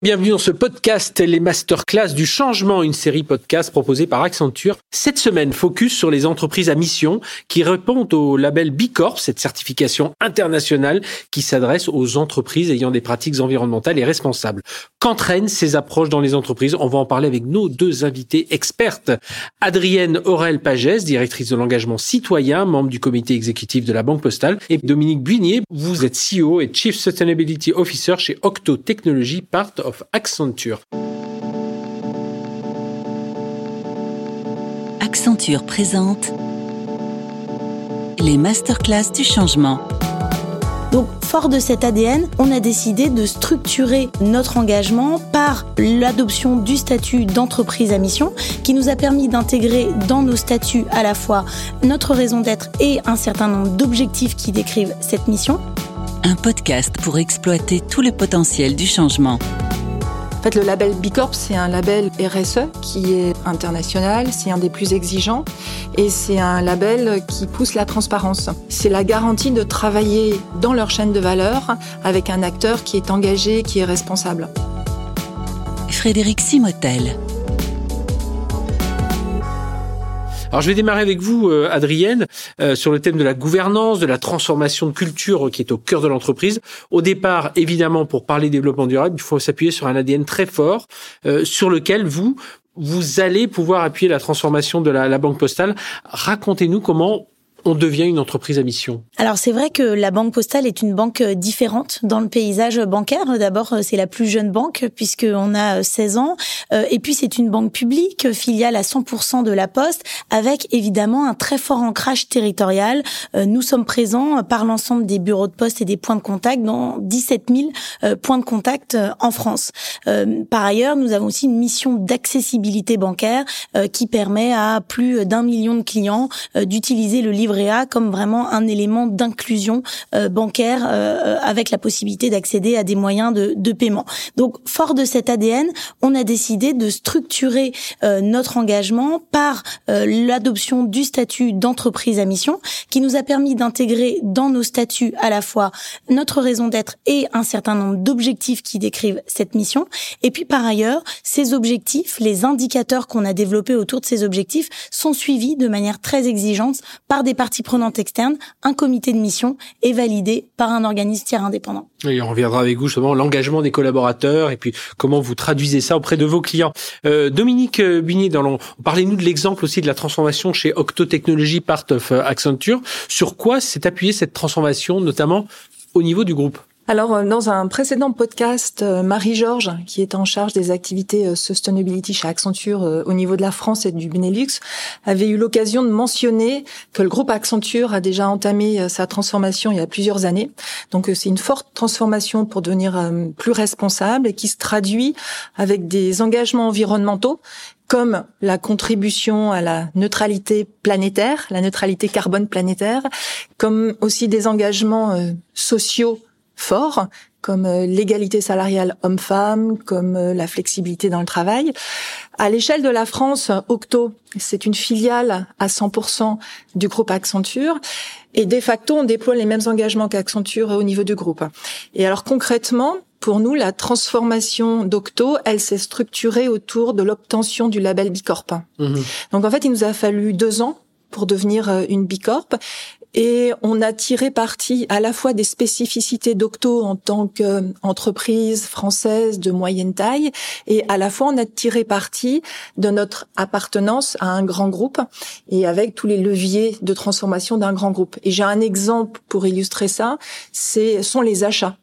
Bienvenue dans ce podcast Les Masterclass du changement, une série podcast proposée par Accenture. Cette semaine, focus sur les entreprises à mission qui répondent au label B Corp, cette certification internationale qui s'adresse aux entreprises ayant des pratiques environnementales et responsables. Qu'entraînent ces approches dans les entreprises? On va en parler avec nos deux invités expertes. Adrienne Aurel Pagès, directrice de l'engagement citoyen, membre du comité exécutif de la Banque Postale, et Dominique Buinier, vous êtes CEO et Chief Sustainability Officer chez Octo Technology, part of Accenture. Accenture présente les masterclass du changement. Donc, fort de cet ADN, on a décidé de structurer notre engagement par l'adoption du statut d'entreprise à mission, qui nous a permis d'intégrer dans nos statuts à la fois notre raison d'être et un certain nombre d'objectifs qui décrivent cette mission. Un podcast pour exploiter tout le potentiel du changement. Le label Bicorp, c'est un label RSE qui est international, c'est un des plus exigeants et c'est un label qui pousse la transparence. C'est la garantie de travailler dans leur chaîne de valeur avec un acteur qui est engagé, qui est responsable. Frédéric Simotel. Alors je vais démarrer avec vous, euh, Adrienne, euh, sur le thème de la gouvernance, de la transformation de culture qui est au cœur de l'entreprise. Au départ, évidemment, pour parler développement durable, il faut s'appuyer sur un ADN très fort, euh, sur lequel vous vous allez pouvoir appuyer la transformation de la, la banque postale. Racontez-nous comment on devient une entreprise à mission Alors c'est vrai que la Banque Postale est une banque euh, différente dans le paysage bancaire. D'abord, euh, c'est la plus jeune banque puisqu'on a 16 euh, ans. Et puis c'est une banque publique, filiale à 100% de la Poste, avec évidemment un très fort ancrage territorial. Nous sommes présents par l'ensemble des bureaux de poste et des points de contact dans 17 000 points de contact en France. Par ailleurs, nous avons aussi une mission d'accessibilité bancaire qui permet à plus d'un million de clients d'utiliser le livre comme vraiment un élément d'inclusion euh, bancaire euh, avec la possibilité d'accéder à des moyens de, paiement. Donc, fort de cet ADN, on a décidé de structurer euh, notre engagement par l'adoption du statut d'entreprise à mission, qui nous a permis d'intégrer dans nos statuts à la fois notre raison d'être et un certain nombre d'objectifs qui décrivent cette mission. Et puis par ailleurs, ces objectifs, les indicateurs qu'on a développés autour de ces objectifs sont suivis de manière très exigeante par des partie prenante externe, un comité de mission est validé par un organisme tiers indépendant. Et on reviendra avec vous justement l'engagement des collaborateurs et puis comment vous traduisez ça auprès de vos clients. Euh, Dominique euh, Bunier, dans parlez-nous de l'exemple aussi de la transformation chez Octo Technology Part of euh, Accenture. Sur quoi s'est appuyée cette transformation, notamment au niveau du groupe? Alors, euh, dans un précédent podcast, euh, Marie-Georges, qui est en charge des activités euh, sustainability chez Accenture au niveau de la France et du Benelux, avait eu l'occasion de mentionner que le groupe Accenture a déjà entamé sa transformation il y a plusieurs années. Donc, c'est une forte transformation pour devenir plus responsable et qui se traduit avec des engagements environnementaux comme la contribution à la neutralité planétaire, la neutralité carbone planétaire, comme aussi des engagements sociaux forts, comme euh, l'égalité salariale homme-femme, comme euh, la flexibilité dans le travail. À l'échelle de la France, Octo, c'est une filiale à 100% du groupe Accenture. Et de facto, on déploie les mêmes engagements qu'Accenture au niveau du groupe. Et alors concrètement, pour nous, la transformation d'Octo, elle s'est structurée autour de l'obtention du label Bicorp. Mmh. Donc en fait, il nous a fallu deux ans pour devenir euh, une Bicorp et on a tiré parti à la fois des spécificités d'Octo en tant qu'entreprise française de moyenne taille et à la fois on a tiré parti de notre appartenance à un grand groupe et avec tous les leviers de transformation d'un grand groupe. Et j'ai un exemple pour illustrer ça, ce sont les achats.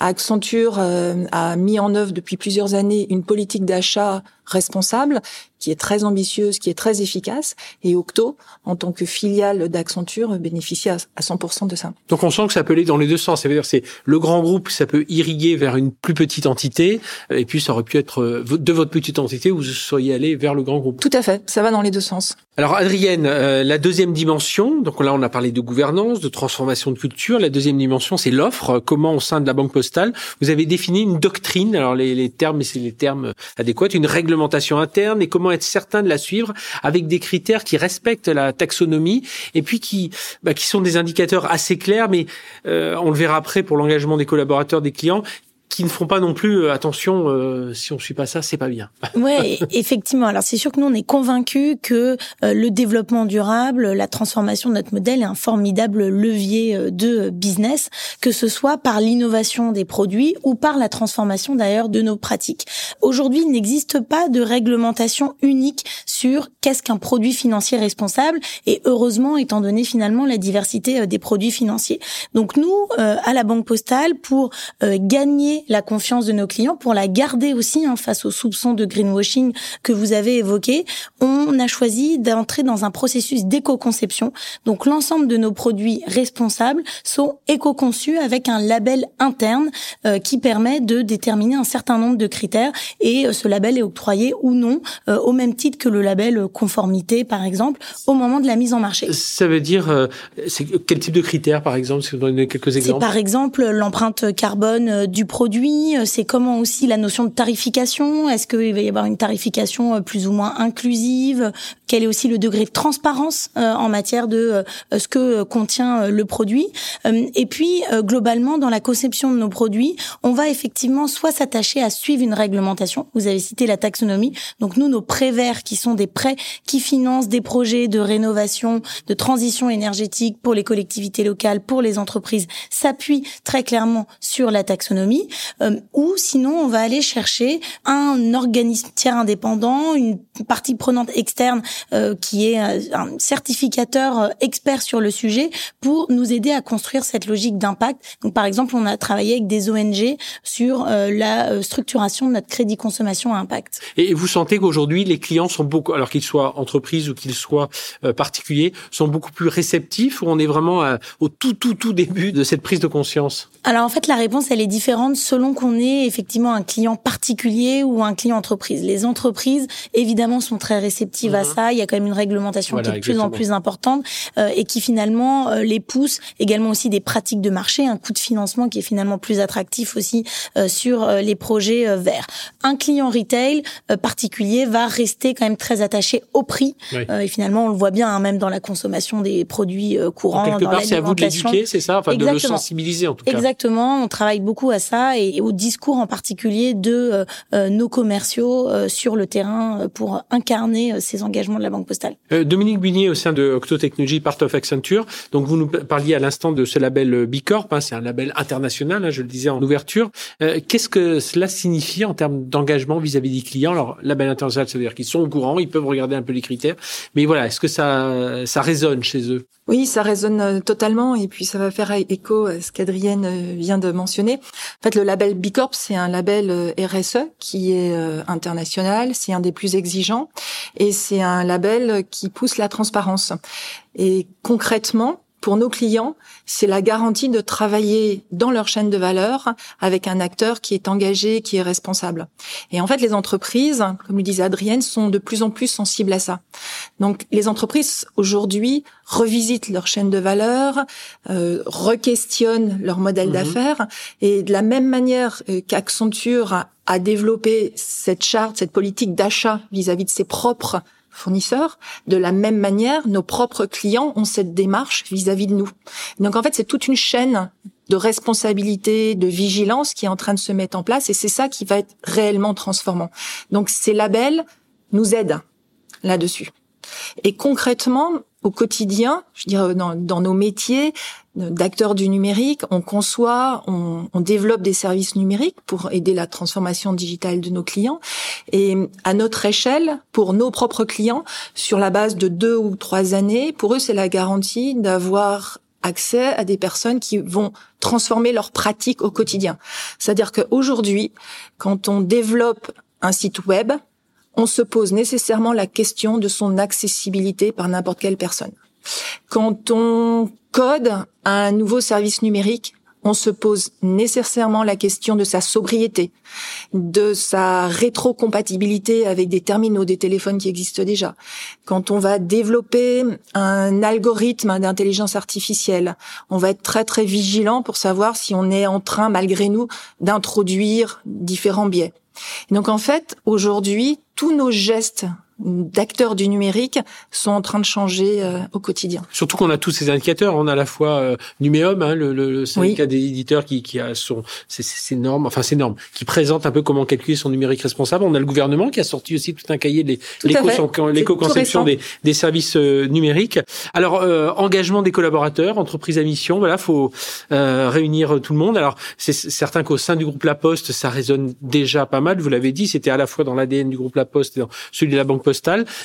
Accenture euh, a mis en œuvre depuis plusieurs années une politique d'achat responsable qui est très ambitieuse, qui est très efficace. Et Octo, en tant que filiale d'Accenture, bénéficie à 100% de ça. Donc on sent que ça peut aller dans les deux sens. Ça veut dire c'est le grand groupe, ça peut irriguer vers une plus petite entité, et puis ça aurait pu être euh, de votre petite entité vous seriez allé vers le grand groupe. Tout à fait, ça va dans les deux sens. Alors Adrienne, euh, la deuxième dimension, donc là on a parlé de gouvernance, de transformation de culture. La deuxième dimension, c'est l'offre. Comment au sein de la banque postale, vous avez défini une doctrine. Alors les, les termes, c'est les termes adéquats, une réglementation interne et comment être certain de la suivre avec des critères qui respectent la taxonomie et puis qui bah, qui sont des indicateurs assez clairs, mais euh, on le verra après pour l'engagement des collaborateurs, des clients qui ne font pas non plus euh, attention euh, si on suit pas ça c'est pas bien. ouais, effectivement. Alors c'est sûr que nous on est convaincus que euh, le développement durable, la transformation de notre modèle est un formidable levier de business, que ce soit par l'innovation des produits ou par la transformation d'ailleurs de nos pratiques. Aujourd'hui, il n'existe pas de réglementation unique sur qu'est-ce qu'un produit financier responsable et heureusement étant donné finalement la diversité des produits financiers. Donc nous à la Banque Postale pour gagner la confiance de nos clients, pour la garder aussi hein, face aux soupçons de greenwashing que vous avez évoqués, on a choisi d'entrer dans un processus d'éco-conception. Donc l'ensemble de nos produits responsables sont éco-conçus avec un label interne euh, qui permet de déterminer un certain nombre de critères et euh, ce label est octroyé ou non euh, au même titre que le label conformité par exemple au moment de la mise en marché. Ça veut dire quel type de critères par exemple si vous donnez quelques exemples? C'est par exemple l'empreinte carbone du produit euh, c'est comment aussi la notion de tarification? Est-ce qu'il va y avoir une tarification euh, plus ou moins inclusive? Quel est aussi le degré de transparence euh, en matière de ce que contient le produit? Et puis, globalement, dans la conception de nos produits, on va effectivement soit s'attacher à suivre une réglementation. Vous avez cité la taxonomie. Donc nous, nos prêts verts, qui sont des prêts qui financent des projets de rénovation, de transition énergétique pour les collectivités locales, pour les entreprises, s'appuient très clairement sur la taxonomie. Euh, ou sinon on va aller chercher un organisme tiers indépendant, une partie prenante externe euh, qui est euh, un certificateur expert sur le sujet pour nous aider à construire cette logique d'impact. Donc par exemple, on a travaillé avec des ONG sur la structuration de notre crédit consommation à impact. Et vous sentez qu'aujourd'hui les clients sont beaucoup, alors qu'ils soient entreprises ou qu'ils soient particuliers, sont beaucoup plus réceptifs ou on est vraiment au tout tout tout début de cette prise de conscience? Alors en fait, la réponse elle est différente selon qu'on est effectivement un client particulier ou un client entreprise. Les entreprises, évidemment, sont très réceptives à mhm. ça. Il y a quand même une réglementation qui est de plus en plus importante euh, et qui finalement euh, les pousse également aussi des pratiques de marché, un coût de financement qui est finalement plus attractif aussi euh, sur les projets verts. Un client retail particulier va rester quand même très attaché au prix et finalement on le voit bien hein, même dans la consommation des produits courants. En quelque part, c'est à vous de l'éduquer, c'est ça, enfin de le sensibiliser en tout cas. Exactement, on travaille beaucoup à ça et, au discours en particulier de euh, euh, nos commerciaux euh, sur le terrain pour incarner ces engagements de la Banque Postale. Dominique Bunier au sein de Octo Technology Part of Accenture. Donc vous nous parliez à l'instant de ce label B Corp, hein, c'est un label international, hein, je le disais en ouverture. Qu'est-ce que cela signifie en termes d'engagement vis-à-vis des clients? Alors label international, ça veut dire qu'ils sont au courant, ils peuvent regarder un peu les critères, mais voilà, est-ce que ça ça résonne chez eux? Oui, ça résonne totalement, et puis ça va faire écho à ce qu'Adrienne vient de mentionner. En fait, le label B Corp, c'est un label euh, RSE qui est euh, international, c'est un des plus exigeants, et c'est un label qui pousse la transparence. Et concrètement, pour nos clients, c'est la garantie de travailler dans leur chaîne de valeur avec un acteur qui est engagé, qui est responsable. Et en fait, les entreprises, comme le disait Adrienne, sont de plus en plus sensibles à ça. Donc, les entreprises aujourd'hui revisitent leur chaîne de valeur, euh, requestionnent leur modèle mhm. d'affaires, et de la même manière euh, qu'Accenture a développé cette charte, cette politique d'achat vis-à-vis de ses propres fournisseurs. De la même manière, nos propres clients ont cette démarche vis-à-vis de nous. Donc en fait, c'est toute une chaîne de responsabilité, de vigilance qui est en train de se mettre en place et c'est ça qui va être réellement transformant. Donc ces labels nous aident là-dessus. Et concrètement, au quotidien, je dirais dans, dans nos métiers d'acteurs du numérique, on conçoit, on, on, développe des services numériques pour aider la transformation digitale de nos clients. Et à notre échelle, pour nos propres clients, sur la base de deux ou trois années, pour eux, c'est la garantie d'avoir accès à des personnes qui vont transformer leurs pratiques au quotidien. C'est-à-dire qu'aujourd'hui, quand on développe un site web, on se pose nécessairement la question de son accessibilité par n'importe quelle personne. Quand on code un nouveau service numérique, on se pose nécessairement la question de sa sobriété, de sa rétrocompatibilité avec des terminaux, des téléphones qui existent déjà. Quand on va développer un algorithme d'intelligence artificielle, on va être très très vigilant pour savoir si on est en train, malgré nous, d'introduire différents biais. donc en fait, aujourd'hui, tous nos gestes d'acteurs du numérique sont en train de changer euh, au quotidien. Surtout qu'on a tous ces indicateurs. On a à la fois euh, Numéum, hein, le, le, syndicat des éditeurs qui, qui a son ces normes, enfin ces normes, qui présente un peu comment calculer son numérique responsable. On a le gouvernement qui a sorti aussi tout un cahier de l'éco-conception des, des, services euh, numériques. Alors engagement des collaborateurs, entreprises à mission. Voilà, faut réunir tout le monde. Alors c'est certain qu'au sein du groupe La Poste, ça résonne déjà pas mal. Vous l'avez dit, c'était à la fois dans l'ADN du groupe La Poste et dans celui de la Banque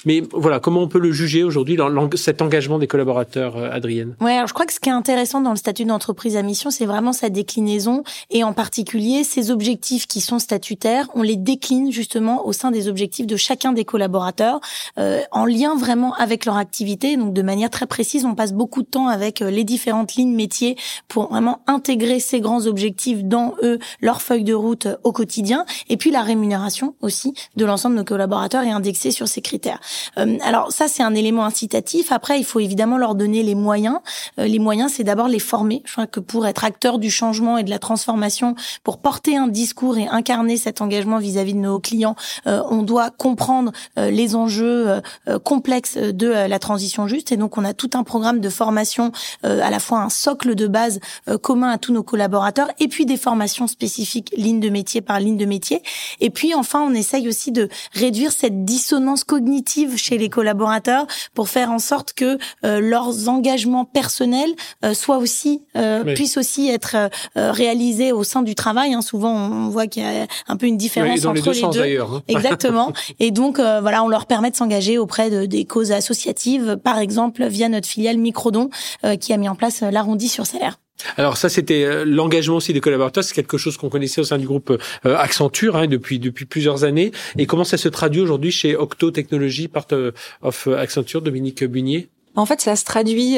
Mais voilà, comment on peut le juger aujourd'hui, cet engagement des collaborateurs, euh, Adrienne? Ouais, alors je crois que ce qui est intéressant dans le statut d'entreprise à mission, c'est vraiment sa déclinaison et en particulier ces objectifs qui sont statutaires, on les décline justement au sein des objectifs de chacun des collaborateurs, euh, en lien vraiment avec leur activité. Donc de manière très précise, on passe beaucoup de temps avec euh, les différentes lignes métiers pour vraiment intégrer ces grands objectifs dans eux, leur feuille de route au quotidien. Et puis la rémunération aussi de l'ensemble de nos collaborateurs est indexée sur ces critères. Euh, alors ça, c'est un élément incitatif. Après, il faut évidemment leur donner les moyens. Euh, les moyens, c'est d'abord les former. Je crois que pour être acteur du changement et de la transformation, pour porter un discours et incarner cet engagement vis-à-vis de nos clients, euh, on doit comprendre les enjeux complexes de la transition juste. Et donc, on a tout un programme de formation, à la fois un socle de base commun à tous nos collaborateurs, et puis des formations spécifiques ligne de métier par ligne de métier. Et puis, enfin, on essaye aussi de réduire cette dissonance cognitive chez les collaborateurs pour faire en sorte que euh, leurs engagements personnels euh, soient aussi euh, puissent aussi être réalisés au sein du travail. Hein. Souvent, on voit qu'il y a un peu une différence entre les deux. les deux. Hein. Exactement. Et donc, voilà, on leur permet de s'engager auprès de, des causes associatives, par exemple via notre filiale Microdon, qui a mis en place l'arrondi sur salaire. Alors ça, c'était euh, l'engagement aussi des collaborateurs. C'est quelque chose qu'on connaissait au sein du groupe euh, Accenture hein, depuis depuis plusieurs années. Et comment ça se traduit aujourd'hui chez Octo Technologies, part euh, of Accenture, Dominique Bunier? En fait, ça se traduit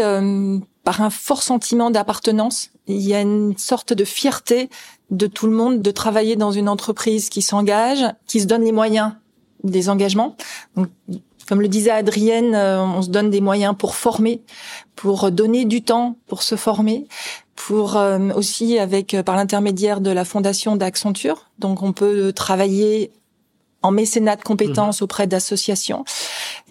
par un fort sentiment d'appartenance. Il y a une sorte de fierté de tout le monde de travailler dans une entreprise qui s'engage, qui se donne les moyens des engagements. Comme le disait Adrienne, on se donne des moyens pour former, pour donner du temps pour se former, pour euh, aussi avec euh, par l'intermédiaire de la fondation d'Accenture. Donc on peut travailler en mécénat de compétences mhm. auprès d'associations.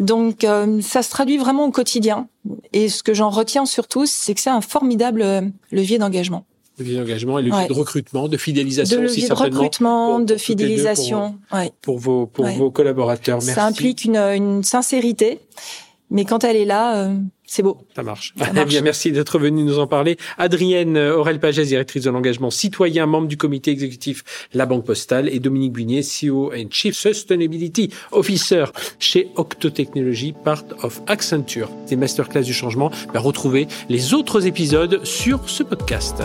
Donc euh, ça se traduit vraiment au quotidien. Et ce que j'en retiens surtout, c'est que c'est un formidable levier d'engagement. Levier d'engagement et levier de recrutement, de fidélisation de aussi de recrutement, de fidélisation. Pour, pour vos pour vos collaborateurs. Merci. Ça implique une, une sincérité, mais quand elle est là, c'est beau. Ça marche. Eh bien, merci d'être venu nous en parler. Adrienne Aurel Pagès, directrice de l'engagement citoyen, membre du comité exécutif La Banque Postale, et Dominique Bunier, CEO and Chief Sustainability Officer chez Octo Technology, part of Accenture. Des masterclass du changement. Ben, retrouvez les autres épisodes sur ce podcast.